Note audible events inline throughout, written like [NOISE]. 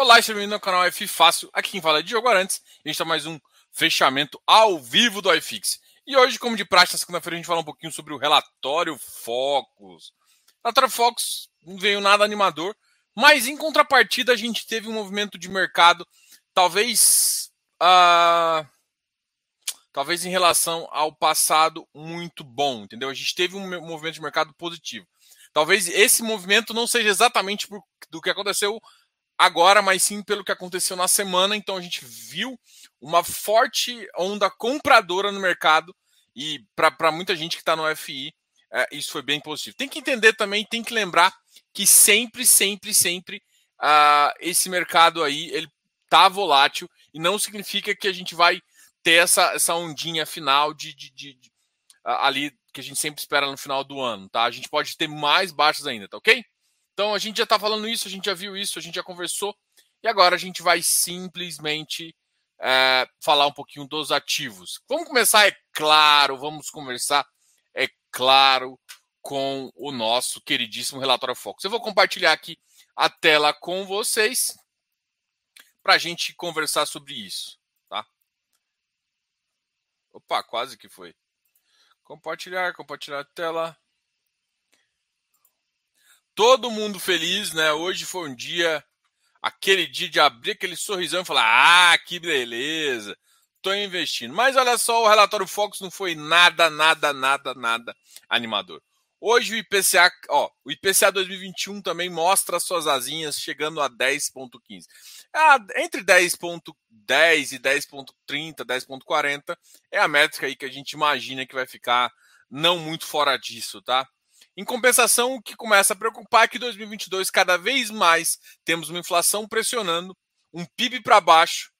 Olá, seja bem-vindo ao canal F Fácil. Aqui quem fala é Diogo Arantes. A gente está mais um fechamento ao vivo do iFix. E hoje, como de praxe, na segunda-feira, a gente fala um pouquinho sobre o relatório Focus. Relatório Focus não veio nada animador, mas em contrapartida a gente teve um movimento de mercado, talvez, uh, talvez em relação ao passado, muito bom, entendeu? A gente teve um movimento de mercado positivo. Talvez esse movimento não seja exatamente do que aconteceu agora, mas sim pelo que aconteceu na semana. Então a gente viu uma forte onda compradora no mercado e para muita gente que está no FI, é, isso foi bem positivo. Tem que entender também, tem que lembrar que sempre, sempre, sempre uh, esse mercado aí ele tá volátil e não significa que a gente vai ter essa, essa ondinha final de, de, de, de uh, ali que a gente sempre espera no final do ano, tá? A gente pode ter mais baixas ainda, tá ok? Então a gente já está falando isso, a gente já viu isso, a gente já conversou e agora a gente vai simplesmente é, falar um pouquinho dos ativos. Vamos começar, é claro, vamos conversar, é claro, com o nosso queridíssimo relatório Focus. Eu vou compartilhar aqui a tela com vocês para a gente conversar sobre isso, tá? Opa, quase que foi. Compartilhar, compartilhar a tela todo mundo feliz, né? Hoje foi um dia, aquele dia de abrir aquele sorrisão e falar: ah, que beleza, tô investindo. Mas olha só, o relatório Focus não foi nada, nada, nada, nada animador. Hoje o IPCA, ó, o IPCA 2021 também mostra suas asinhas chegando a 10.15. Ah, entre 10.10 e 10.30, 10.40 é a métrica aí que a gente imagina que vai ficar não muito fora disso, tá? Em compensação, o que começa a preocupar é que 2022 cada vez mais temos uma inflação pressionando, um PIB para baixo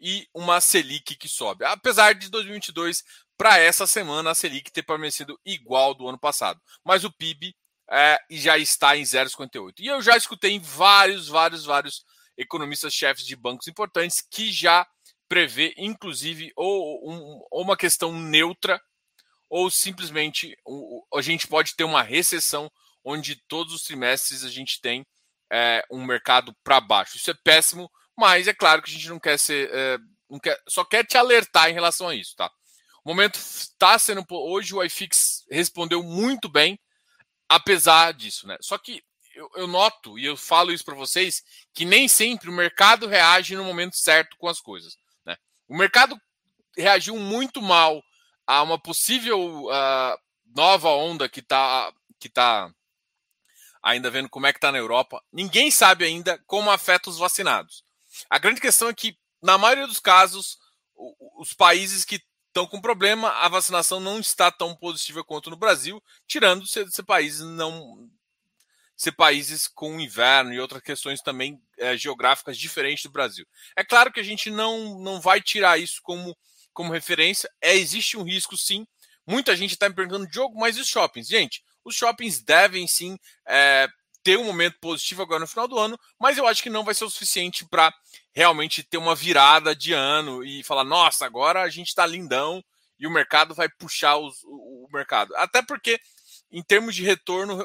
e uma Selic que sobe. Apesar de 2022 para essa semana a Selic ter permanecido igual do ano passado, mas o PIB é, já está em 0,58. E eu já escutei vários, vários, vários economistas chefes de bancos importantes que já prevê, inclusive, ou, um, ou uma questão neutra ou simplesmente a gente pode ter uma recessão onde todos os trimestres a gente tem é, um mercado para baixo. Isso é péssimo, mas é claro que a gente não quer ser. É, não quer, só quer te alertar em relação a isso, tá? O momento está sendo. Hoje o iFix respondeu muito bem, apesar disso, né? Só que eu, eu noto, e eu falo isso para vocês, que nem sempre o mercado reage no momento certo com as coisas. Né? O mercado reagiu muito mal a uma possível uh, nova onda que está que tá ainda vendo como é que está na Europa. Ninguém sabe ainda como afeta os vacinados. A grande questão é que, na maioria dos casos, os países que estão com problema, a vacinação não está tão positiva quanto no Brasil, tirando ser, ser países não ser países com inverno e outras questões também é, geográficas diferentes do Brasil. É claro que a gente não, não vai tirar isso como como referência. É, existe um risco, sim. Muita gente está me perguntando, Diogo, mas e os shoppings? Gente, os shoppings devem sim é, ter um momento positivo agora no final do ano, mas eu acho que não vai ser o suficiente para realmente ter uma virada de ano e falar, nossa, agora a gente está lindão e o mercado vai puxar os, o, o, mercado. Até porque, em termos de retorno,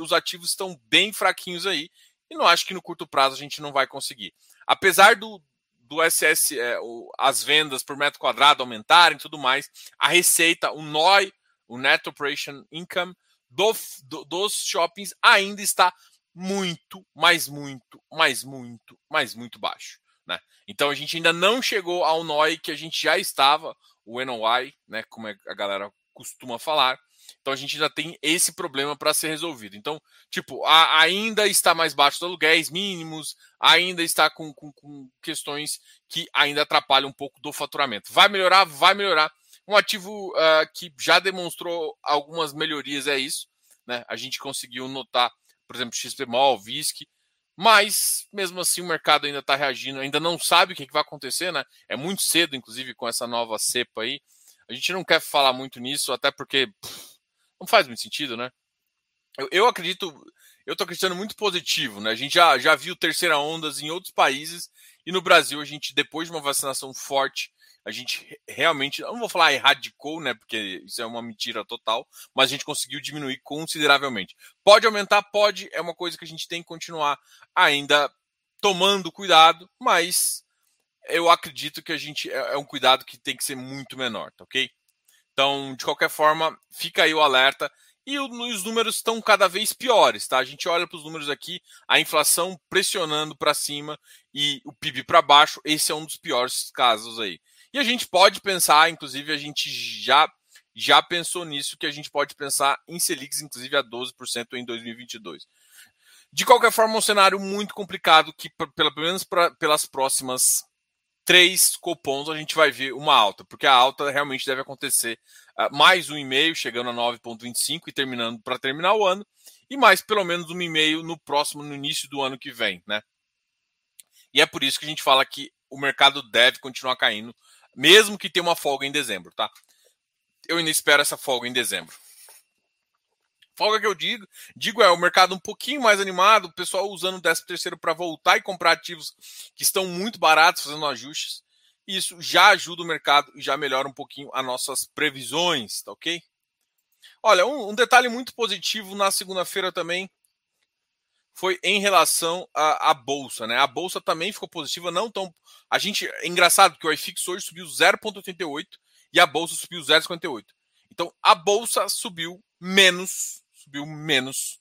os ativos estão bem fraquinhos aí, e não acho que no curto prazo a gente não vai conseguir. Apesar do, do SS, é, o, as vendas por metro quadrado aumentarem tudo mais, a receita, o NOI, o Net Operation Income do, do, dos shoppings ainda está muito, mas muito, mas muito, mas muito baixo. Né? Então a gente ainda não chegou ao NOI que a gente já estava, o NOI, né, como é a galera costuma falar. Então a gente já tem esse problema para ser resolvido. Então, tipo, a, ainda está mais baixo dos aluguéis mínimos, ainda está com, com, com, questões que ainda atrapalham um pouco do faturamento. Vai melhorar? Vai melhorar. Um ativo uh, que já demonstrou algumas melhorias é isso. Né? A gente conseguiu notar, por exemplo, XPMOL, VISC, mas mesmo assim o mercado ainda está reagindo, ainda não sabe o que, que vai acontecer, né? É muito cedo, inclusive, com essa nova cepa aí. A gente não quer falar muito nisso, até porque pff, não faz muito sentido, né? Eu, eu acredito, eu tô acreditando muito positivo, né? A gente já, já viu terceira ondas em outros países e no Brasil a gente, depois de uma vacinação forte, a gente realmente, não vou falar erradicou, né? Porque isso é uma mentira total, mas a gente conseguiu diminuir consideravelmente. Pode aumentar? Pode, é uma coisa que a gente tem que continuar ainda tomando cuidado, mas eu acredito que a gente é, é um cuidado que tem que ser muito menor, tá ok? Então, de qualquer forma, fica aí o alerta. E os números estão cada vez piores, tá? A gente olha para os números aqui, a inflação pressionando para cima e o PIB para baixo. Esse é um dos piores casos aí. E a gente pode pensar, inclusive, a gente já já pensou nisso, que a gente pode pensar em Selics, inclusive, a 12% em 2022. De qualquer forma, é um cenário muito complicado que, pelo menos pra, pelas próximas três cupons, a gente vai ver uma alta, porque a alta realmente deve acontecer uh, mais um e meio, chegando a 9,25 e terminando para terminar o ano, e mais pelo menos um e meio no próximo, no início do ano que vem, né? E é por isso que a gente fala que o mercado deve continuar caindo, mesmo que tenha uma folga em dezembro, tá? Eu ainda espero essa folga em dezembro. Folga que eu digo, digo é o mercado um pouquinho mais animado, o pessoal usando o 13 terceiro para voltar e comprar ativos que estão muito baratos, fazendo ajustes. Isso já ajuda o mercado e já melhora um pouquinho as nossas previsões, tá ok? Olha, um, um detalhe muito positivo na segunda-feira também foi em relação à, bolsa, né? A bolsa também ficou positiva, não tão. A gente é engraçado que o iFix hoje subiu 0,88 e a bolsa subiu 0,58. Então a bolsa subiu menos subiu menos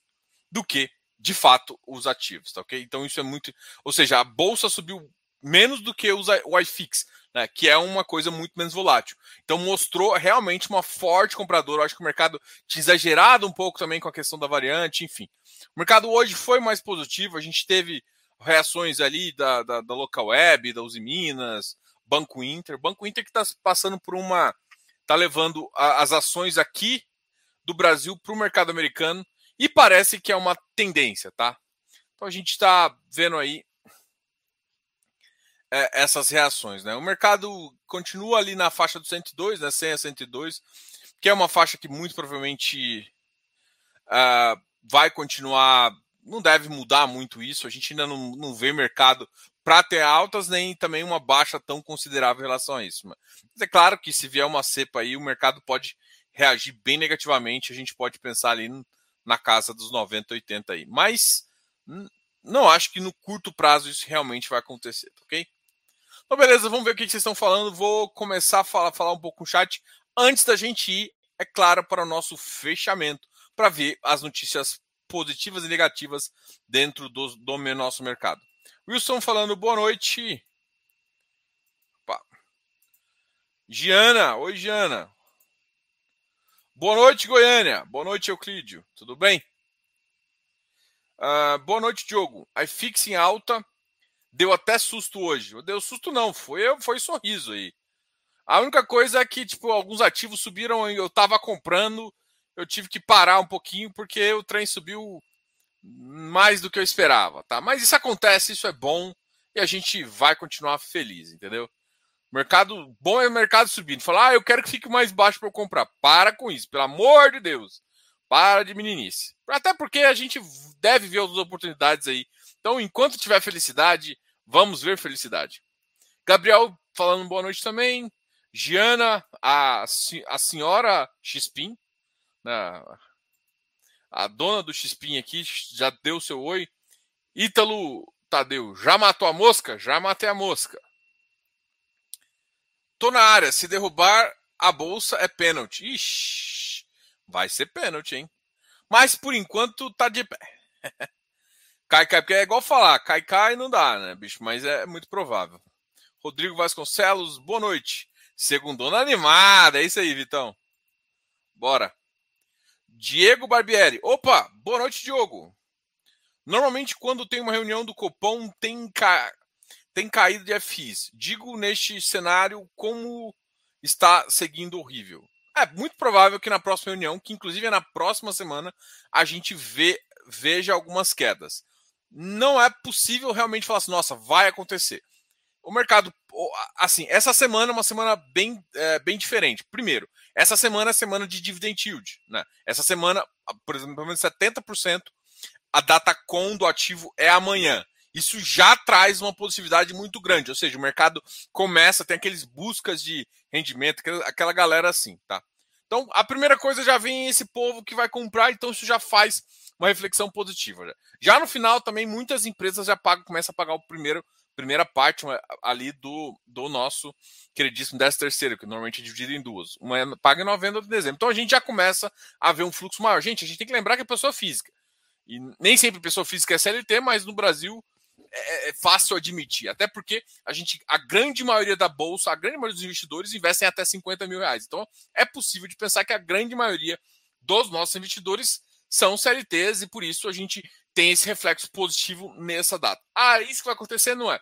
do que, de fato, os ativos, tá ok? Então isso é muito. Ou seja, a bolsa subiu menos do que o iFix, né, que é uma coisa muito menos volátil. Então mostrou realmente uma forte compradora. Eu acho que o mercado tinha exagerado um pouco também com a questão da variante, enfim. O mercado hoje foi mais positivo, a gente teve reações ali da, da, da Local Web, da Uzi Minas, Banco Inter. Banco Inter que está passando por uma. está levando as ações aqui do Brasil para o mercado americano e parece que é uma tendência, tá? Então a gente está vendo aí é, essas reações, né? O mercado continua ali na faixa do 102, né? 100 a 102, que é uma faixa que muito provavelmente uh, vai continuar, não deve mudar muito isso. A gente ainda não, não vê mercado para ter altas nem também uma baixa tão considerável em relação a isso. Mas é claro que se vier uma cepa aí, o mercado pode reagir bem negativamente, a gente pode pensar ali na casa dos 90, 80 aí. Mas não acho que no curto prazo isso realmente vai acontecer, ok? Então, beleza, vamos ver o que vocês estão falando. Vou começar a falar, falar um pouco com o chat antes da gente ir, é claro, para o nosso fechamento, para ver as notícias positivas e negativas dentro do, do nosso mercado. Wilson falando boa noite. Opa. Giana, oi Giana. Boa noite, Goiânia. Boa noite, Euclídio. Tudo bem? Uh, boa noite, Diogo. iFix em alta. Deu até susto hoje. Deu susto não, foi, foi sorriso aí. A única coisa é que, tipo, alguns ativos subiram eu tava comprando. Eu tive que parar um pouquinho porque o trem subiu mais do que eu esperava, tá? Mas isso acontece, isso é bom e a gente vai continuar feliz, entendeu? Mercado bom é mercado subindo. Falar, ah, eu quero que fique mais baixo para eu comprar. Para com isso, pelo amor de Deus. Para de meninice. Até porque a gente deve ver outras oportunidades aí. Então, enquanto tiver felicidade, vamos ver felicidade. Gabriel falando boa noite também. Giana, a, a senhora Xpin, né? a dona do Xpin aqui, já deu seu oi. Ítalo Tadeu, já matou a mosca? Já matei a mosca. Tô na área. Se derrubar a bolsa é pênalti. Ixi, vai ser pênalti, hein? Mas por enquanto tá de pé. [LAUGHS] cai, cai, porque é igual falar, cai, cai não dá, né, bicho? Mas é muito provável. Rodrigo Vasconcelos, boa noite. Segundona animada, é isso aí, Vitão. Bora. Diego Barbieri. Opa, boa noite, Diogo. Normalmente, quando tem uma reunião do Copom, tem ca tem caído de FIs. Digo neste cenário como está seguindo horrível. É muito provável que na próxima reunião, que inclusive é na próxima semana, a gente vê, veja algumas quedas. Não é possível realmente falar assim, nossa, vai acontecer. O mercado, assim, essa semana é uma semana bem, é, bem diferente. Primeiro, essa semana é semana de dividend yield. Né? Essa semana, por exemplo, pelo menos 70% a data com do ativo é amanhã isso já traz uma positividade muito grande. Ou seja, o mercado começa, tem aqueles buscas de rendimento, aquela galera assim, tá? Então, a primeira coisa já vem esse povo que vai comprar, então isso já faz uma reflexão positiva. Já. no final também muitas empresas já pagam, começam a pagar o primeiro primeira parte ali do, do nosso queridíssimo 10 terceiro, que normalmente é dividido em duas. Uma é paga em novembro, outra em dezembro. Então a gente já começa a ver um fluxo maior. Gente, a gente tem que lembrar que é pessoa física. E nem sempre pessoa física é CLT, mas no Brasil é, é, fácil admitir. Até porque a gente, a grande maioria da bolsa, a grande maioria dos investidores investem até 50 mil reais. Então é possível de pensar que a grande maioria dos nossos investidores são CLTs e por isso a gente tem esse reflexo positivo nessa data. Ah, isso que vai acontecer não é.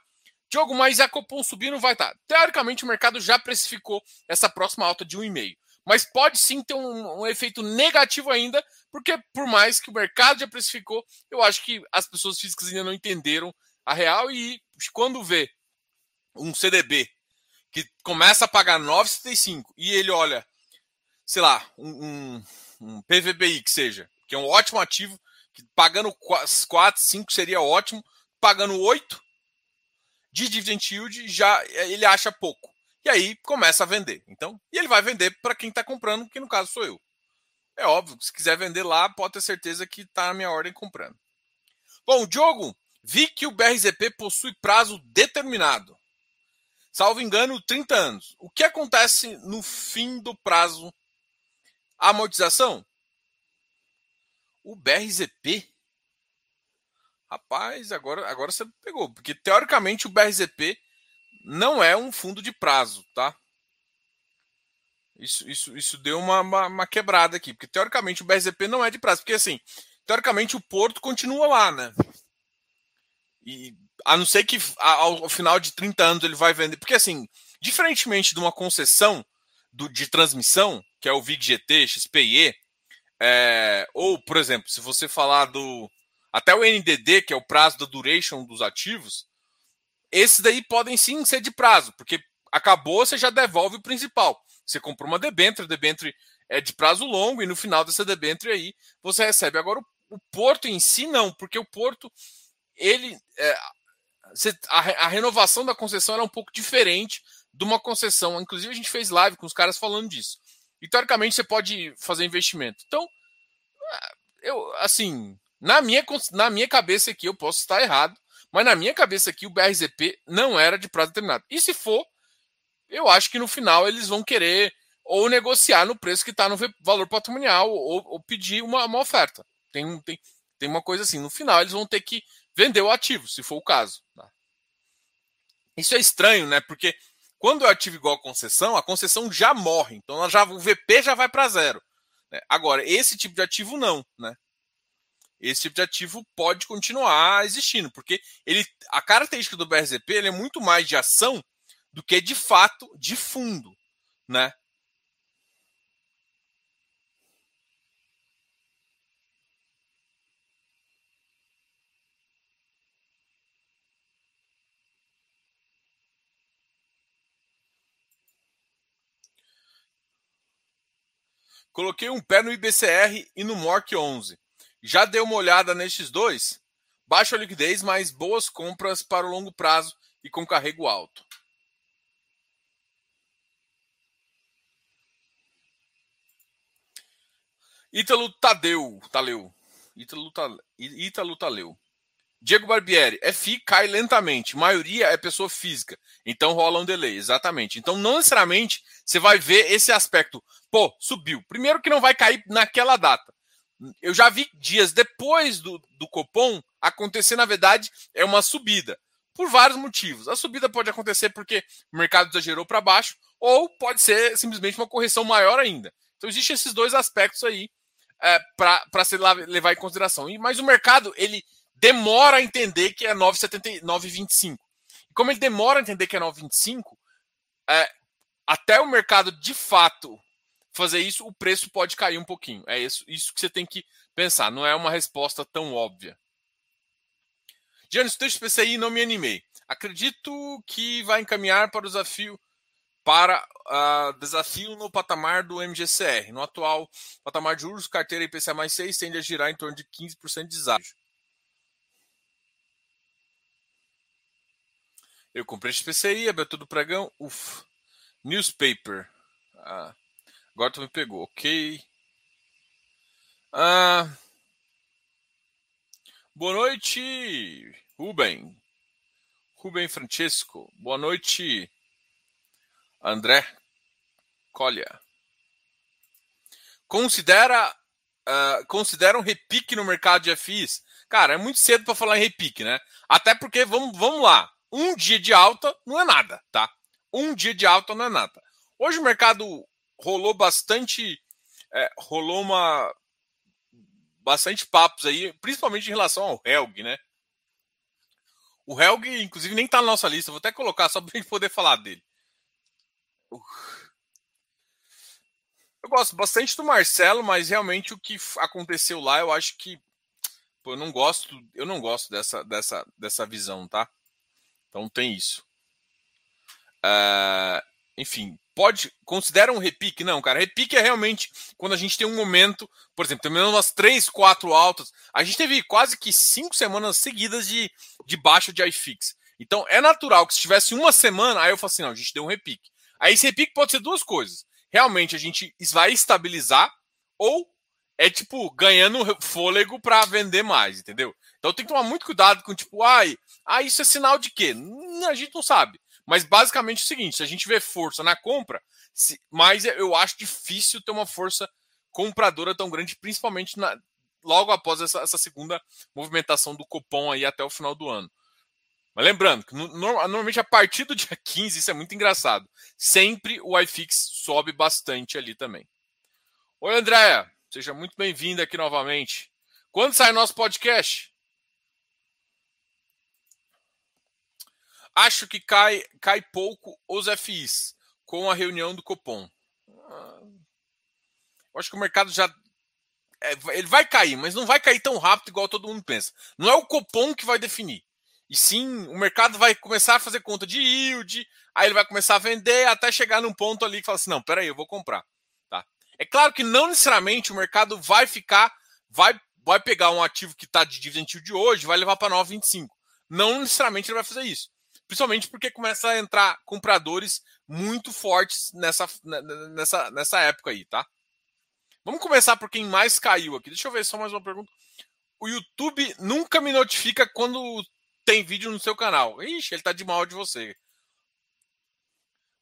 Diogo, mas a Copom subir não vai estar. Teoricamente, o mercado já precificou essa próxima alta de 1,5. Mas pode sim ter um, um, efeito negativo ainda, porque por mais que o mercado já precificou, eu acho que as pessoas físicas ainda não entenderam a real e quando vê um CDB que começa a pagar 9,75 e ele olha, sei lá, um, um, um PVBI que seja, que é um ótimo ativo, que pagando 4, 5 seria ótimo, pagando 8 de dividend yield, já ele acha pouco. E aí começa a vender. Então, e ele vai vender para quem está comprando, que no caso sou eu. É óbvio, se quiser vender lá, pode ter certeza que está na minha ordem comprando. Bom, Diogo, vi que o BRZP possui prazo determinado. Salvo engano, 30 anos. O que acontece no fim do prazo? Amortização? O BRZP? Rapaz, agora, agora você pegou. Porque teoricamente o BRZP não é um fundo de prazo, tá? Isso, isso, isso deu uma, uma, uma, quebrada aqui. Porque teoricamente o BRZP não é de prazo. Porque assim, teoricamente o Porto continua lá, né? E a não ser que ao, ao final de 30 anos ele vai vender. Porque assim, diferentemente de uma concessão do, de transmissão, que é o VIG GT, XPIE, é, ou, por exemplo, se você falar do. Até o NDD, que é o prazo da duration dos ativos, esses daí podem sim ser de prazo, porque acabou, você já devolve o principal. Você comprou uma debenture, debenture é de prazo longo, e no final dessa debenture aí você recebe. Agora, o, o Porto em si não, porque o Porto, ele. É, a, a renovação da concessão era um pouco diferente de uma concessão. Inclusive, a gente fez live com os caras falando disso. E teoricamente você pode fazer investimento. Então, eu assim, na minha, na minha cabeça aqui, eu posso estar errado, mas na minha cabeça aqui o BRZP não era de prazo determinado. E se for, eu acho que no final eles vão querer ou negociar no preço que está no valor patrimonial ou, ou pedir uma, uma, oferta. Tem, tem, tem uma coisa assim, no final eles vão ter que vender o ativo, se for o caso. Tá? Isso é estranho, né? Porque quando é ativo igual a concessão, a concessão já morre. Então já, o VP já vai para zero. Né? Agora, esse tipo de ativo não, né? Esse tipo de ativo pode continuar existindo, porque ele, a característica do BRZP é muito mais de ação do que de fato de fundo, né? Coloquei um pé no IBCR e no MORC 11. Já deu uma olhada nestes dois? Baixa liquidez, mas boas compras para o longo prazo e com carrego alto. Ítalo Tadeu, Taleu. Ítalo, Ítalo Taleu. Diego Barbieri, FI cai lentamente. Maioria é pessoa física. Então rola um delay. Exatamente. Então, não necessariamente você vai ver esse aspecto. Pô, subiu. Primeiro que não vai cair naquela data. Eu já vi dias depois do, do Copom acontecer, na verdade, é uma subida. Por vários motivos. A subida pode acontecer porque o mercado exagerou para baixo, ou pode ser simplesmente uma correção maior ainda. Então, existem esses dois aspectos aí é, para se levar em consideração. E, mas o mercado, ele demora a entender que é 9,25. E como ele demora a entender que é 9,25, é, até o mercado de fato fazer isso, o preço pode cair um pouquinho. É isso, isso que você tem que pensar. Não é uma resposta tão óbvia. Giannis, texto PCI não me animei. Acredito que vai encaminhar para o desafio para uh, desafio no patamar do MGCR. No atual patamar de juros, carteira IPCA mais 6 tende a girar em torno de 15% de deságio. Eu comprei PCI, abertura do pregão, uff. Newspaper. Ah, agora tu me pegou, ok. Ah, Boa noite, Rubem. Rubem Francesco. Boa noite, André Colha. Considera, uh, considera um repique no mercado de FIs? Cara, é muito cedo para falar em repique, né? Até porque, vamos, vamos lá, um dia de alta não é nada, tá? Um dia de alta não é nada. Hoje o mercado rolou bastante, é, rolou uma bastante papos aí, principalmente em relação ao Helg, né? O Helg, inclusive, nem tá na nossa lista. Vou até colocar só para a gente poder falar dele. Eu gosto bastante do Marcelo, mas realmente o que aconteceu lá, eu acho que pô, eu não gosto, eu não gosto dessa, dessa, dessa visão, tá? Então tem isso. Uh, enfim, pode. Considera um repique? Não, cara. Repique é realmente quando a gente tem um momento, por exemplo, terminando umas três, quatro altas. A gente teve quase que cinco semanas seguidas de, de baixa de iFix. Então é natural que se tivesse uma semana, aí eu falo assim: não, a gente deu um repique. Aí esse repique pode ser duas coisas. Realmente a gente vai estabilizar, ou é tipo ganhando fôlego para vender mais, entendeu? Então tem que tomar muito cuidado com tipo, ai, ah, isso é sinal de quê? Hum, a gente não sabe. Mas basicamente é o seguinte: se a gente vê força na compra, se, mas eu acho difícil ter uma força compradora tão grande, principalmente na, logo após essa, essa, segunda movimentação do cupom aí até o final do ano. Mas lembrando que no, normalmente a partir do [LAUGHS] dia 15, isso é muito engraçado. Sempre o iFix sobe bastante ali também. Oi, Andréia. Seja muito bem-vinda aqui novamente. Quando sai nosso podcast? Acho que cai, cai pouco os FIs com a reunião do Copom. Eu acho que o mercado já. É, ele vai cair, mas não vai cair tão rápido igual todo mundo pensa. Não é o Copom que vai definir. E sim, o mercado vai começar a fazer conta de yield, aí ele vai começar a vender até chegar num ponto ali que fala assim: não, peraí, eu vou comprar. É claro que não necessariamente o mercado vai ficar, vai, vai pegar um ativo que está de dividend de hoje, vai levar para 9,25. Não necessariamente ele vai fazer isso. Principalmente porque começa a entrar compradores muito fortes nessa, nessa, nessa época aí, tá? Vamos começar por quem mais caiu aqui. Deixa eu ver só mais uma pergunta. O YouTube nunca me notifica quando tem vídeo no seu canal. Ixi, ele tá de mal de você.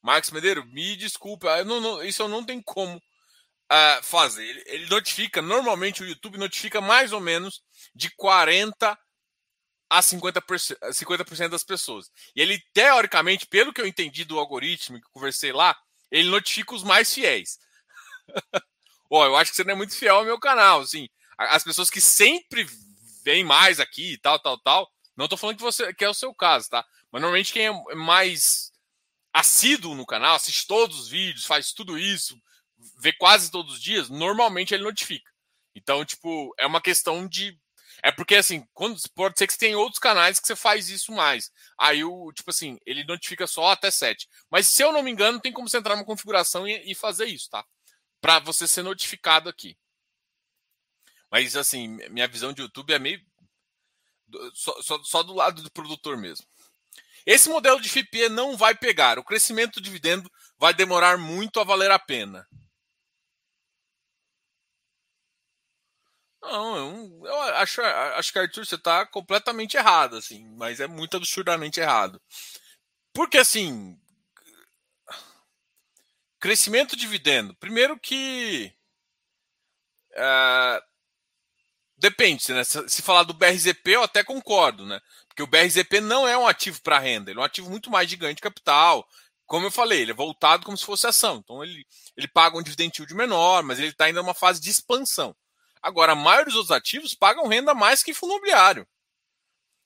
Marcos Medeiro, me desculpa, eu não, não, isso eu não tenho como uh, fazer. Ele, ele, notifica, normalmente o YouTube notifica mais ou menos de 40 a 50%, 50 das pessoas. E ele, teoricamente, pelo que eu entendi do algoritmo que conversei lá, ele notifica os mais fiéis. [LAUGHS] Ó, eu acho que você não é muito fiel ao meu canal, assim. As pessoas que sempre vêm mais aqui, tal, tal, tal. Não tô falando que você que é o seu caso, tá? Mas normalmente quem é mais assíduo no canal, assiste todos os vídeos, faz tudo isso, vê quase todos os dias, normalmente ele notifica. Então, tipo, é uma questão de é porque, assim, quando, pode ser que você tenha outros canais que você faz isso mais. Aí, o, tipo assim, ele notifica só até 7. Mas, se eu não me engano, tem como você entrar na configuração e, e fazer isso, tá? Para você ser notificado aqui. Mas, assim, minha visão de YouTube é meio. Só, só, só do lado do produtor mesmo. Esse modelo de FIPE não vai pegar. O crescimento do dividendo vai demorar muito a valer a pena. Não, eu acho, acho que Arthur, você está completamente errado, assim, mas é muito absurdamente errado. Porque assim, crescimento de dividendo. Primeiro que uh, depende, né? Se, se, falar do BRZP, eu até concordo, né? Porque o BRZP não é um ativo para renda, ele é um ativo muito mais ganho de capital. Como eu falei, ele é voltado como se fosse ação. Então ele, ele paga um dividend yield menor, mas ele está ainda numa fase de expansão. Agora, a maioria dos ativos pagam renda mais que fundo imobiliário.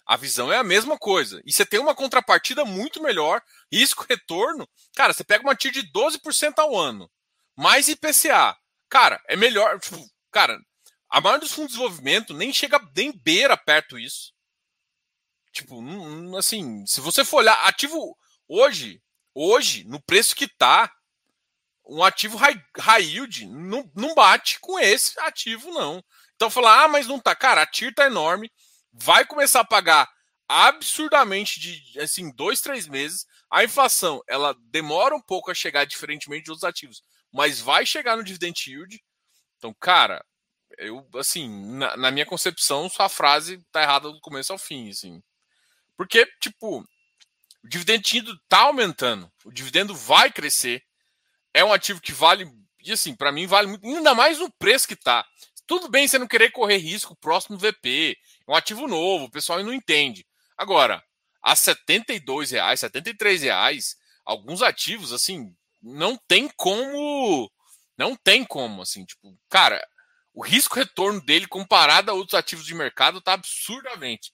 A visão é a mesma coisa. E você tem uma contrapartida muito melhor, risco-retorno. Cara, você pega uma TIR de 12% ao ano, mais IPCA. Cara, é melhor. Tipo, cara, a maioria dos fundos de desenvolvimento nem chega, nem beira perto isso. Tipo, assim, se você for olhar, ativo hoje, hoje, no preço que tá, um ativo high, high yield não, não bate com esse ativo, não. Então falar, ah, mas não tá. Cara, a TIR tá enorme, vai começar a pagar absurdamente de assim, dois, três meses. A inflação ela demora um pouco a chegar, diferentemente de outros ativos, mas vai chegar no dividend yield. Então, cara, eu, assim, na, na, minha concepção, sua frase tá errada do começo ao fim, assim. Porque, tipo, o dividendo tá aumentando, o dividendo vai crescer, é um ativo que vale, e assim, para mim vale muito, ainda mais no preço que tá. Tudo bem você não querer correr risco próximo VP, é um ativo novo, o pessoal não entende. Agora, a 72 reais, 73 reais, alguns ativos, assim, não tem como, não tem como, assim, tipo, cara, o risco retorno dele comparado a outros ativos de mercado tá absurdamente.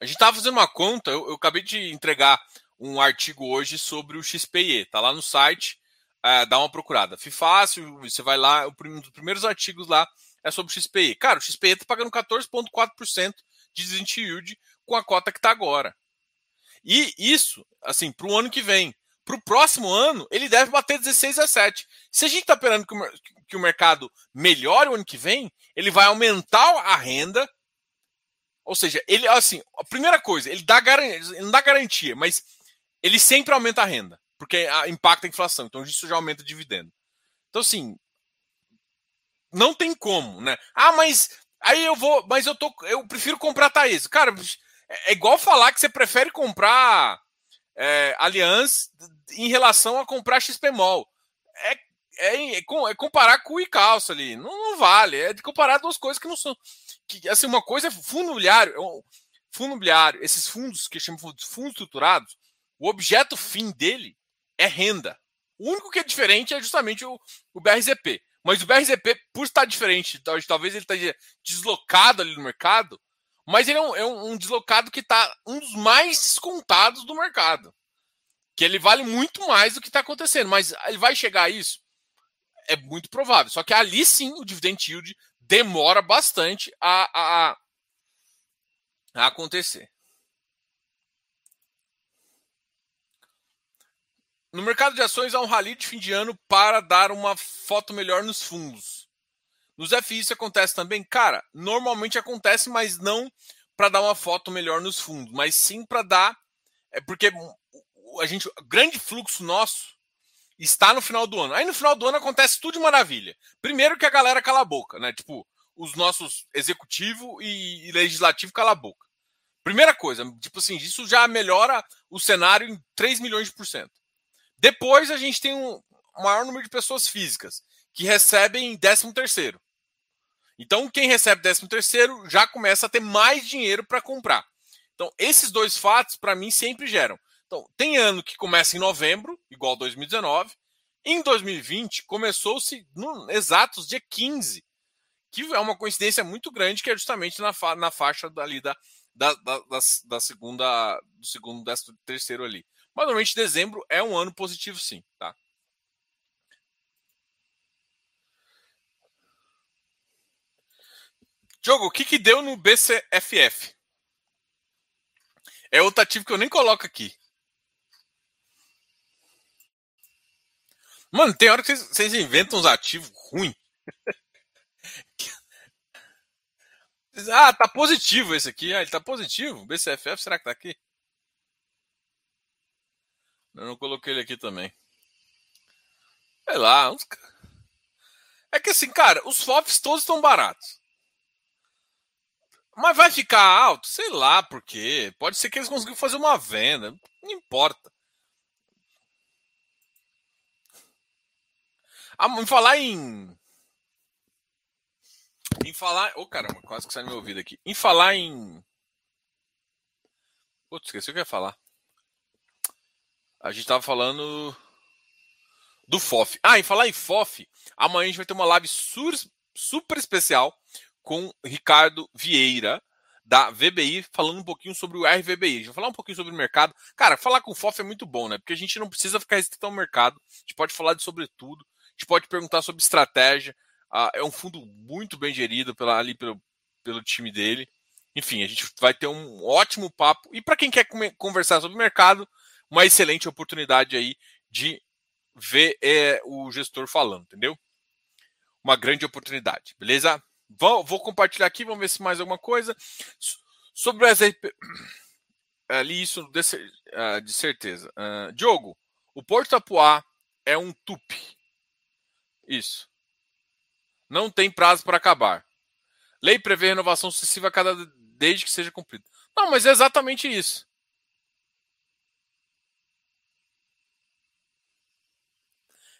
A gente tava fazendo uma conta, eu, eu acabei de entregar um artigo hoje sobre o XPE, tá lá no site, é, dá uma procurada. Fácil, você vai lá, um dos primeiros artigos lá é sobre o XPE. Cara, o XPE tá pagando 14,4% de dividend yield com a cota que está agora. E isso, assim, para o ano que vem. Para o próximo ano, ele deve bater 16 a 7. Se a gente está esperando que o, que o mercado melhore o ano que vem, ele vai aumentar a renda. Ou seja, ele, assim, a primeira coisa, ele, dá garantia, não dá garantia, mas ele sempre aumenta a renda, porque impacta a inflação. Então, isso já aumenta o dividendo. Então, assim, não tem como, né? Ah, mas aí eu vou, mas eu tô, eu prefiro comprar Thaís. Cara, é, é igual falar que você prefere comprar é, Allianz em relação a comprar XPMOL. É, é, é, é comparar com o Icalço ali. Não, não, vale. É de comparar duas coisas que não são. Que, assim, uma coisa é fundo imobiliário. É fundo imobiliário, esses fundos que chamam de fundos estruturados, o objeto fim dele é renda. O único que é diferente é justamente o, o BRZP. Mas o BRZP, por estar diferente, talvez ele esteja deslocado ali no mercado, mas ele é um, é um deslocado que está um dos mais descontados do mercado. Que ele vale muito mais do que está acontecendo. Mas ele vai chegar a isso? É muito provável. Só que ali sim o dividend yield demora bastante a, a, a acontecer. No mercado de ações há um rally de fim de ano para dar uma foto melhor nos fundos. Nos FIs isso acontece também? Cara, normalmente acontece, mas não para dar uma foto melhor nos fundos, mas sim para dar. É porque a gente, o grande fluxo nosso está no final do ano. Aí no final do ano acontece tudo de maravilha. Primeiro que a galera cala a boca, né? Tipo, os nossos executivo e legislativo cala a boca. Primeira coisa, tipo assim, isso já melhora o cenário em 3 milhões de por cento. Depois a gente tem um maior número de pessoas físicas que recebem 13 terceiro. Então, quem recebe 13 terceiro já começa a ter mais dinheiro para comprar. Então, esses dois fatos, para mim, sempre geram. Então, tem ano que começa em novembro, igual 2019. Em 2020, começou-se exatos dia 15, que é uma coincidência muito grande, que é justamente na, fa na faixa ali da, da, da, da, segunda, do segundo, décimo terceiro ali. Mas normalmente dezembro é um ano positivo, sim, tá? Diogo, o que, que deu no BCFF? É outro ativo que eu nem coloco aqui. Mano, tem hora que vocês, inventam uns ativos ruins. [LAUGHS] ah, tá positivo esse aqui. Ah, ele tá positivo. BCFF, será que tá aqui? Eu não coloquei ele aqui também. Sei lá. Uns... É que assim, cara, os FOFs todos estão baratos. Mas vai ficar alto? Sei lá por quê. Pode ser que eles consigam fazer uma venda. Não importa. Ah, em falar em. Em falar. Ô oh, caramba, quase que sai no meu ouvido aqui. Em falar em. Putz, esqueci o que eu ia falar. A gente tava falando do FOF. Ah, e falar em FOF, amanhã a gente vai ter uma live super especial com Ricardo Vieira, da VBI, falando um pouquinho sobre o RVBI. A gente vai falar um pouquinho sobre o mercado. Cara, falar com o FOF é muito bom, né? Porque a gente não precisa ficar restrito ao mercado. A gente pode falar de sobre tudo. A gente pode perguntar sobre estratégia. Ah, é um fundo muito bem gerido pela, ali pelo, pelo time dele. Enfim, a gente vai ter um ótimo papo. E para quem quer conversar sobre o mercado, uma excelente oportunidade aí de ver é, o gestor falando, entendeu? Uma grande oportunidade, beleza? Vou, vou compartilhar aqui, vamos ver se mais alguma coisa. Sobre o SRP. [CLEARS THROAT] Ali isso de, uh, de certeza. Uh, Diogo, o Porto Apuá é um tupi. Isso. Não tem prazo para acabar. Lei prevê renovação sucessiva cada desde que seja cumprido. Não, mas é exatamente isso.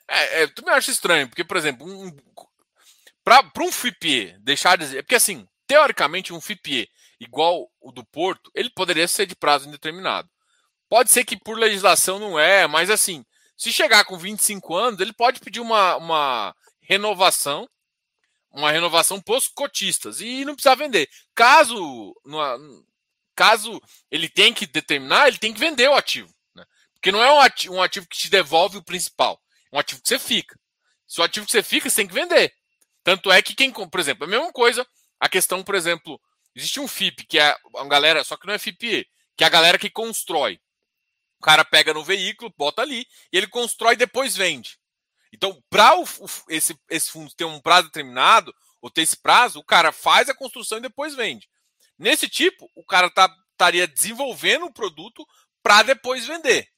É, é, tu me acha estranho, porque, por exemplo, um, para um FIPE deixar de. Porque, assim, teoricamente, um FIPE igual o do Porto, ele poderia ser de prazo indeterminado. Pode ser que por legislação não é, mas, assim, se chegar com 25 anos, ele pode pedir uma, uma renovação, uma renovação pós-cotistas e não precisa vender. Caso, caso ele tenha que determinar, ele tem que vender o ativo. Né? Porque não é um ativo, um ativo que te devolve o principal, é um ativo que você fica. Se o ativo que você fica, você tem que vender. Tanto é que quem, por exemplo, a mesma coisa, a questão, por exemplo, existe um FIP, que é a galera, só que não é FIPE, que é a galera que constrói. O cara pega no veículo, bota ali, e ele constrói e depois vende. Então, para esse, esse fundo ter um prazo determinado, ou ter esse prazo, o cara faz a construção e depois vende. Nesse tipo, o cara tá, estaria desenvolvendo o produto para depois vender.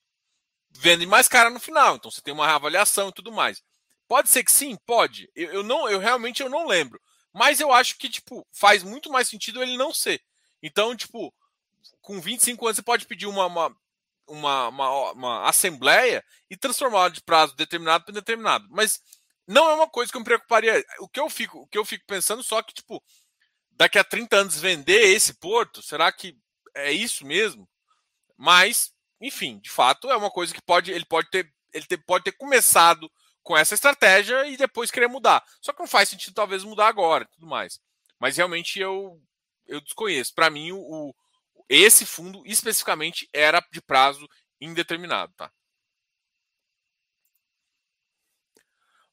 Vende mais cara no final, então você tem uma avaliação e tudo mais. Pode ser que sim, pode. Eu, eu, não, eu realmente eu não lembro. Mas eu acho que, tipo, faz muito mais sentido ele não ser. Então, tipo, com 25 anos você pode pedir uma, uma, uma, uma, uma assembleia e transformar de prazo determinado para indeterminado. Mas não é uma coisa que eu me preocuparia. O que eu fico, o que eu fico pensando só que, tipo, daqui a 30 anos vender esse porto, será que é isso mesmo? Mas, enfim, de fato, é uma coisa que pode, ele pode ter, ele ter, pode ter começado com essa estratégia e depois querer mudar. Só que não faz sentido talvez mudar agora e tudo mais. Mas realmente eu eu desconheço. Para mim, o, o, esse fundo especificamente era de prazo indeterminado, tá?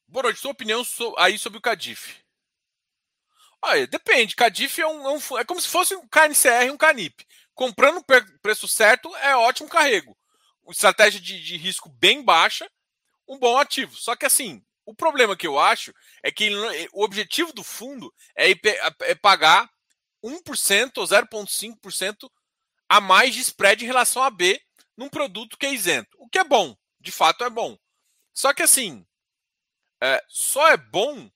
Boa noite, sua opinião aí sobre o Cadif. Olha, depende. Cadif é, um, é, um, é como se fosse um KNCR e um Canip. Comprando o preço certo é ótimo carrego. Estratégia de, de risco bem baixa um bom ativo. Só que assim, o problema que eu acho é que ele, o objetivo do fundo é, é pagar 1% ou 0,5% a mais de spread em relação a B num produto que é isento. O que é bom, de fato é bom. Só que assim, é, só é bom,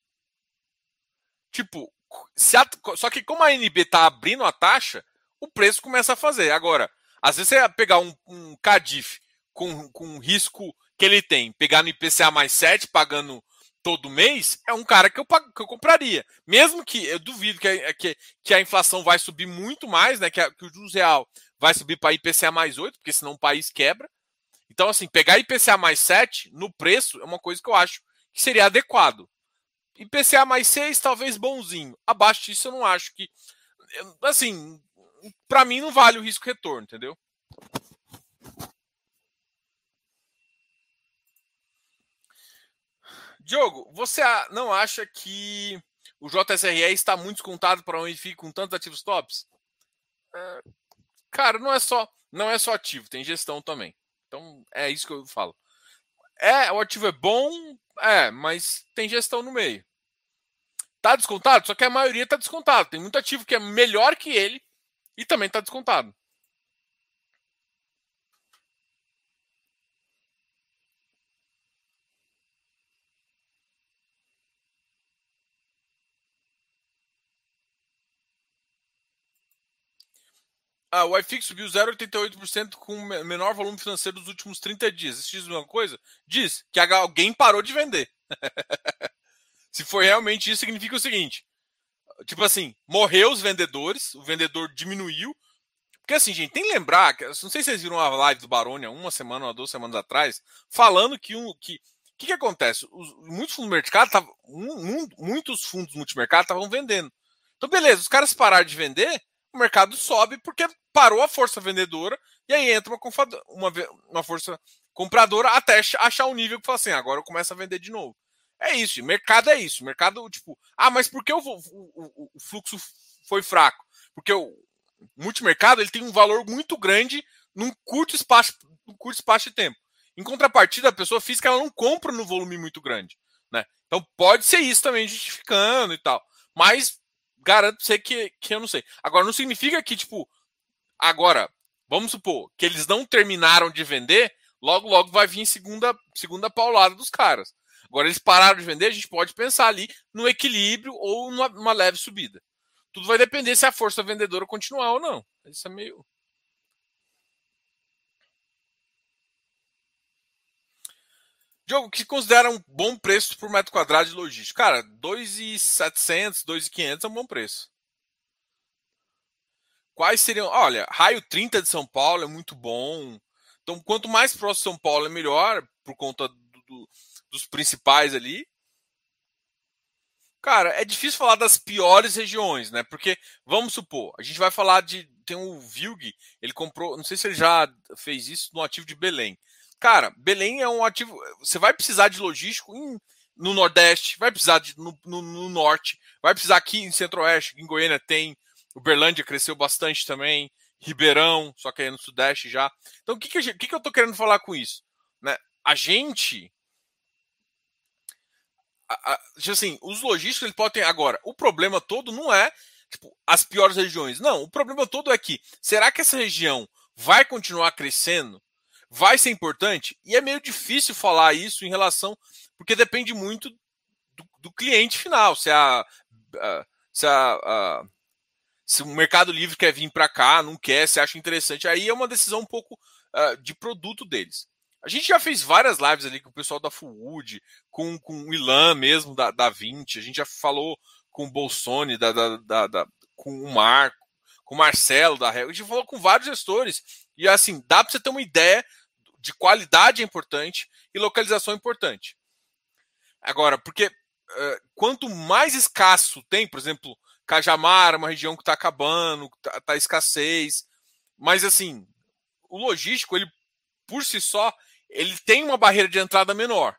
tipo, a, só que como a NB está abrindo a taxa, o preço começa a fazer. Agora, às vezes você pegar um, um CADIF com, com risco que ele tem, pegar no IPCA mais 7, pagando todo mês, é um cara que eu, que eu compraria. Mesmo que eu duvido que a, que, que a inflação vai subir muito mais, né? Que, a, que o juros real vai subir para IPCA mais 8, porque senão o país quebra. Então, assim, pegar IPCA mais 7 no preço é uma coisa que eu acho que seria adequado. IPCA mais 6, talvez bonzinho. Abaixo disso, eu não acho que. Assim, para mim não vale o risco retorno, entendeu? Diogo, você não acha que o JSRE está muito descontado para onde fica com tantos ativos tops? É, cara, não é só não é só ativo, tem gestão também. Então é isso que eu falo. É, o ativo é bom, é, mas tem gestão no meio. Tá descontado? Só que a maioria tá descontado. Tem muito ativo que é melhor que ele e também tá descontado. Ah, o iFix subiu 0,88% com o menor volume financeiro dos últimos 30 dias. Isso diz uma coisa? Diz que alguém parou de vender. [LAUGHS] Se for realmente isso, significa o seguinte: tipo assim, morreu os vendedores, o vendedor diminuiu. Porque assim, gente, tem que lembrar, que, não sei se vocês viram a live do Barônia uma semana ou duas semanas atrás, falando que um. Que, o que, que acontece? Os, muitos fundos do mercado, tavam, um, muitos fundos multimercado estavam vendendo. Então, beleza, os caras pararam de vender, o mercado sobe porque parou a força vendedora e aí entra uma, uma, uma força compradora até achar um nível que fala assim, agora eu começo a vender de novo. É isso, mercado é isso. Mercado, tipo, ah, mas por que o, o, o fluxo foi fraco? Porque o multimercado ele tem um valor muito grande num curto espaço, num curto espaço de tempo. Em contrapartida, a pessoa física ela não compra no volume muito grande. Né? Então pode ser isso também justificando e tal. Mas garanto você que, que eu não sei. Agora, não significa que, tipo, agora, vamos supor que eles não terminaram de vender, logo, logo vai vir segunda, segunda paulada dos caras. Agora eles pararam de vender, a gente pode pensar ali no equilíbrio ou numa, leve subida. Tudo vai depender se a força vendedora continuar ou não. Isso é meio. Diogo, que considera um bom preço por metro quadrado de logística? Cara, 2,700, 2,500 é um bom preço. Quais seriam? Olha, raio 30 de São Paulo é muito bom. Então, quanto mais próximo de São Paulo é melhor, por conta do, do, dos principais ali. Cara, é difícil falar das piores regiões, né? Porque, vamos supor, a gente vai falar de. Tem o Vilg, ele comprou. Não sei se ele já fez isso no ativo de Belém. Cara, Belém é um ativo. Você vai precisar de logístico em, no Nordeste, vai precisar de, no, no, no Norte, vai precisar aqui em Centro-Oeste, em Goiânia tem. Uberlândia cresceu bastante também. Ribeirão, só que aí no Sudeste já. Então, o que, que, que, que eu tô querendo falar com isso? Né? A gente. A, a, assim, os logísticos eles podem. Agora, o problema todo não é tipo, as piores regiões. Não, o problema todo é que será que essa região vai continuar crescendo? vai ser importante? E é meio difícil falar isso em relação, porque depende muito do, do cliente final. Se a, a se a, se o Mercado Livre quer vir para cá, não quer, se acha interessante, aí é uma decisão um pouco uh, de produto deles. A gente já fez várias lives ali com o pessoal da Fullwood, com, com o Ilan mesmo, da, da 20, a gente já falou com o Bolsoni, da, da, da, da com o Marco, com o Marcelo da Real, a gente falou com vários gestores, e assim, dá para você ter uma ideia de qualidade é importante e localização é importante. Agora, porque uh, quanto mais escasso tem, por exemplo, Cajamar, uma região que está acabando, está tá escassez, mas assim, o logístico, ele por si só, ele tem uma barreira de entrada menor.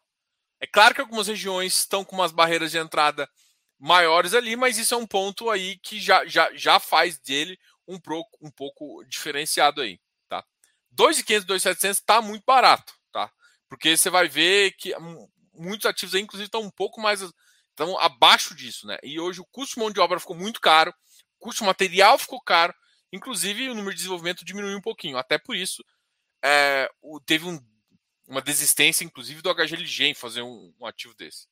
É claro que algumas regiões estão com umas barreiras de entrada maiores ali, mas isso é um ponto aí que já, já, já faz dele um, pro, um pouco diferenciado aí. 2.500, 2.700 está muito barato, tá? Porque você vai ver que muitos ativos aí, inclusive, estão um pouco mais estão abaixo disso, né? E hoje o custo de mão de obra ficou muito caro, o custo material ficou caro, inclusive o número de desenvolvimento diminuiu um pouquinho. Até por isso, é, teve um, uma desistência, inclusive, do HGLG em fazer um, um ativo desse.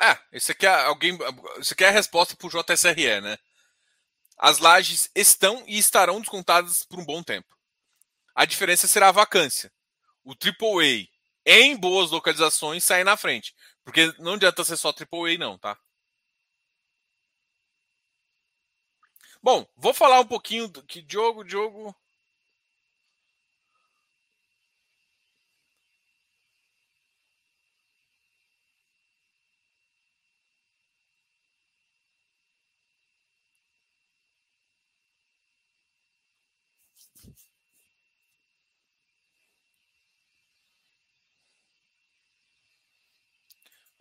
É, isso aqui é alguém. Isso aqui é a resposta para o JSRE, né? As lajes estão e estarão descontadas por um bom tempo. A diferença será a vacância. O AAA em boas localizações sai na frente. Porque não adianta ser só AAA, não, tá? Bom, vou falar um pouquinho do que Diogo, Diogo.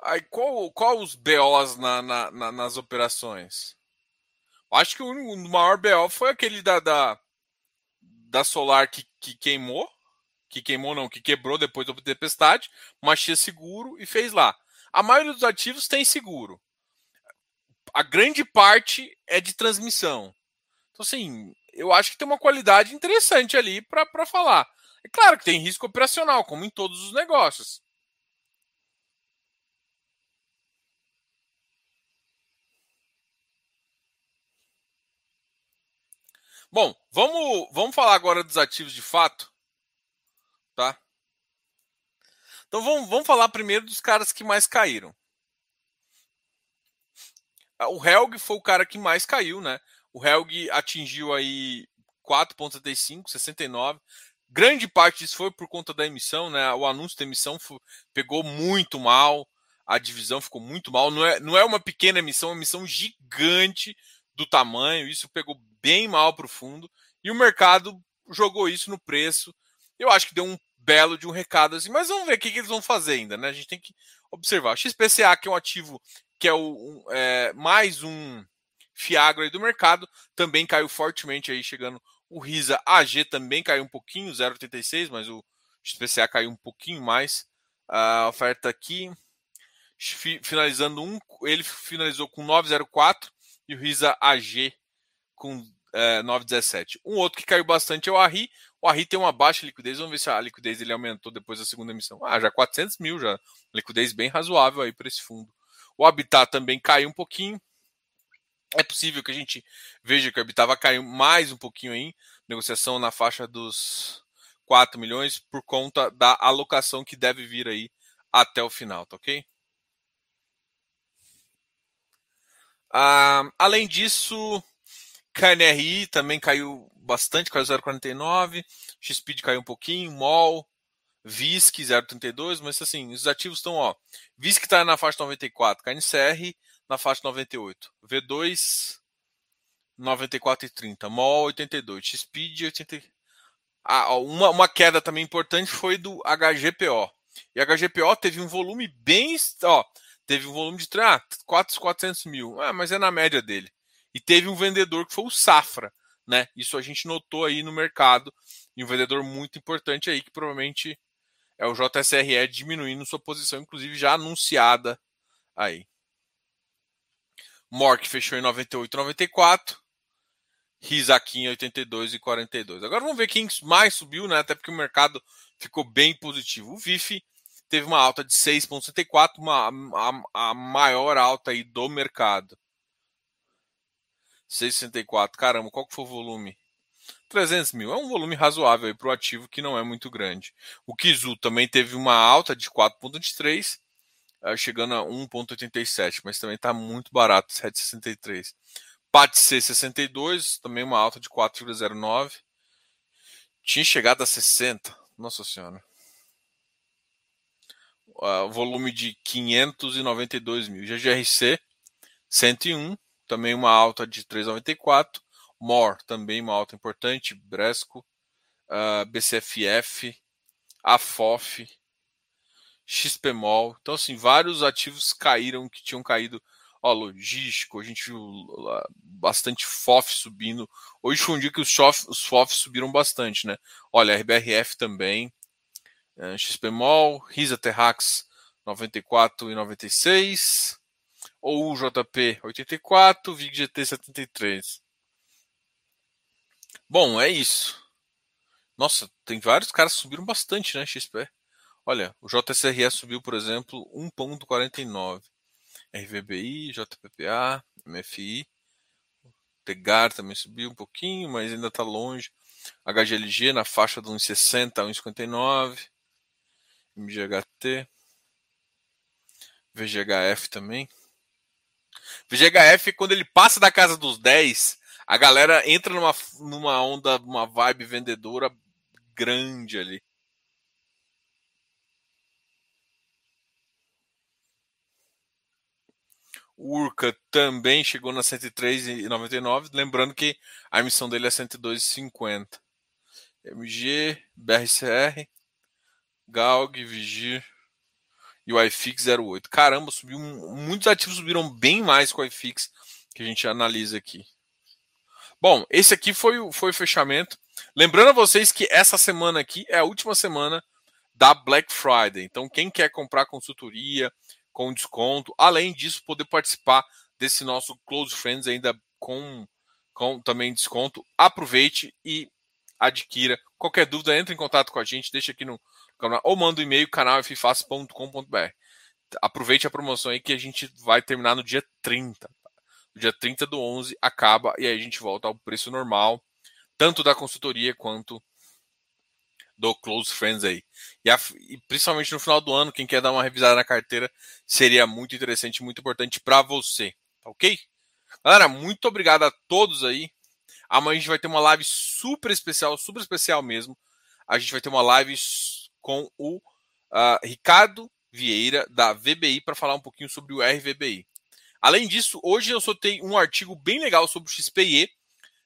Aí qual, qual os BOs na, na, na, nas operações? Acho que o, maior BO foi aquele da, da, da Solar que, que queimou. Que queimou, não, que quebrou depois da tempestade, mas tinha seguro e fez lá. A maioria dos ativos tem seguro. A grande parte é de transmissão. Então, assim, eu acho que tem uma qualidade interessante ali para falar. É claro que tem risco operacional, como em todos os negócios. Bom, vamos, vamos falar agora dos ativos de fato, tá? Então vamos, vamos falar primeiro dos caras que mais caíram. Ah, o Helg foi o cara que mais caiu, né? O Helg atingiu aí 4,75, 69. Grande parte disso foi por conta da emissão, né? O anúncio da emissão foi, pegou muito mal, a divisão ficou muito mal. Não é, não é uma pequena emissão, é uma emissão gigante do tamanho. Isso pegou bem mal para o fundo e o mercado jogou isso no preço. Eu acho que deu um belo de um recado assim, mas vamos ver o que, que eles vão fazer ainda, né? A gente tem que observar. O XPCA, que é um ativo que é, o, um, é mais um fiagro aí do mercado, também caiu fortemente aí, chegando o RISA AG também caiu um pouquinho, 0,86, mas o XPCA caiu um pouquinho mais. A oferta aqui. finalizando um, ele finalizou com 904 e o Risa AG com é, 917. Um outro que caiu bastante é o Arri. O Arri tem uma baixa liquidez. Vamos ver se a liquidez dele aumentou depois da segunda emissão. Ah, já 400 mil, já. Liquidez bem razoável aí para esse fundo. O Habitat também caiu um pouquinho. É possível que a gente veja que o Habitat vai cair mais um pouquinho aí. Negociação na faixa dos 4 milhões por conta da alocação que deve vir aí até o final, tá ok? Ah, além disso, KNRI também caiu bastante, caiu 0,49, XSpeed caiu um pouquinho, MOL, VISC 0,32, mas assim, os ativos estão, ó, VISC está na faixa 94, KNCR na faixa 98, V2 94,30, MOL 82, XSpeed 80. Ah, uma, uma queda também importante foi do HGPO. E HGPO teve um volume bem, ó, teve um volume de ah, 4, 400 mil, ah, mas é na média dele. E teve um vendedor que foi o Safra, né? Isso a gente notou aí no mercado, e um vendedor muito importante aí, que provavelmente é o JSRE diminuindo sua posição, inclusive já anunciada aí. Mork fechou em 98,94. Risaquim 82 e 42. Agora vamos ver quem mais subiu, né? Até porque o mercado ficou bem positivo. O VIF teve uma alta de 6,74, uma, a, a maior alta aí do mercado. 6,64. Caramba, qual que foi o volume? 300 mil. É um volume razoável para o ativo que não é muito grande. O Kizu também teve uma alta de 4,23, eh, chegando a 1,87, mas também está muito barato, 7,63. PATC 62, também uma alta de 4,09. Tinha chegado a 60. Nossa Senhora uh, volume de 592 mil. GGRC 101, também uma alta de 3,94. MOR, também uma alta importante. Bresco, uh, BCFF, AFOF, XPMOL. Então, assim, vários ativos caíram que tinham caído. Ó, logístico, a gente viu bastante FOF subindo. Hoje foi um dia que os, os FOF subiram bastante, né? Olha, RBRF também. É, XPMOL, Risa Terrax 94 e 96, ou JP 84, VIGGT 73. Bom, é isso. Nossa, tem vários caras que subiram bastante, né, XP? Olha, o JSRE subiu, por exemplo, 1.49. RVBI, JPPA, MFI, Tegar também subiu um pouquinho, mas ainda está longe. HGLG na faixa de 1,60 a 1,59. MGHT, VGHF também. VGHF, quando ele passa da casa dos 10, a galera entra numa, numa onda, uma vibe vendedora grande ali. Urca também chegou na 103,99, lembrando que a emissão dele é 102,50. MG, BRCR, Galg, Vigir e o iFix 08. Caramba, subiu muitos ativos subiram bem mais com o iFix que a gente analisa aqui. Bom, esse aqui foi, o, foi o fechamento. Lembrando a vocês que essa semana aqui é a última semana da Black Friday. Então, quem quer comprar consultoria com desconto, além disso, poder participar desse nosso Close Friends ainda com, com também desconto, aproveite e adquira. Qualquer dúvida, entre em contato com a gente, deixa aqui no, ou manda um e-mail canalfface.com.br. Aproveite a promoção aí que a gente vai terminar no dia 30. No dia 30 do 11 acaba e aí a gente volta ao preço normal, tanto da consultoria quanto do Close Friends aí. E, a, e, principalmente no final do ano, quem quer dar uma revisada na carteira, seria muito interessante, muito importante para você. Tá ok? Galera, muito obrigado a todos aí. Amanhã a gente vai ter uma live super especial, super especial mesmo. A gente vai ter uma live com o uh, Ricardo Vieira, da VBI, para falar um pouquinho sobre o RVBI. Além disso, hoje eu soltei um artigo bem legal sobre o XPE.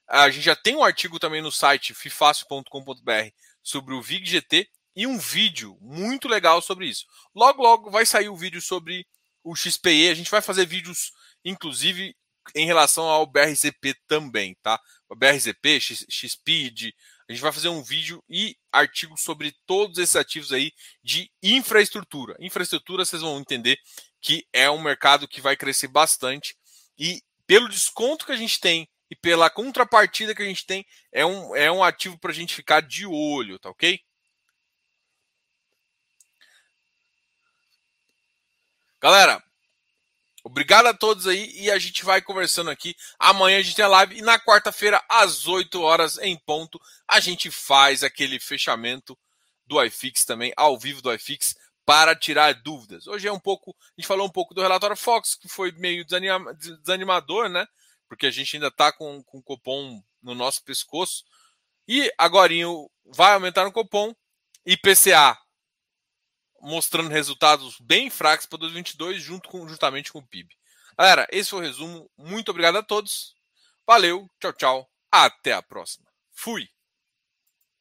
A gente já tem um artigo também no site fifácil.com.br sobre o VIGGT e um vídeo muito legal sobre isso. Logo, logo vai sair o vídeo sobre o XPE. A gente vai fazer vídeos, inclusive, em relação ao BRZP também, tá? O BRZP, XSpeed, A gente vai fazer um vídeo e artigo sobre todos esses ativos aí de infraestrutura. Infraestrutura, vocês vão entender que é um mercado que vai crescer bastante e pelo desconto que a gente tem e pela contrapartida que a gente tem, é um, é um ativo para a gente ficar de olho, tá ok? Galera, obrigado a todos aí e a gente vai conversando aqui. Amanhã a gente tem a live e na quarta-feira, às 8 horas em ponto, a gente faz aquele fechamento do iFix também, ao vivo do iFix, para tirar dúvidas. Hoje é um pouco, a gente falou um pouco do relatório Fox, que foi meio desanimador, né? porque a gente ainda está com, com o cupom no nosso pescoço. E agora vai aumentar no cupom IPCA, mostrando resultados bem fracos para 2022, junto com, juntamente com o PIB. Galera, esse foi o resumo. Muito obrigado a todos. Valeu, tchau, tchau. Até a próxima. Fui.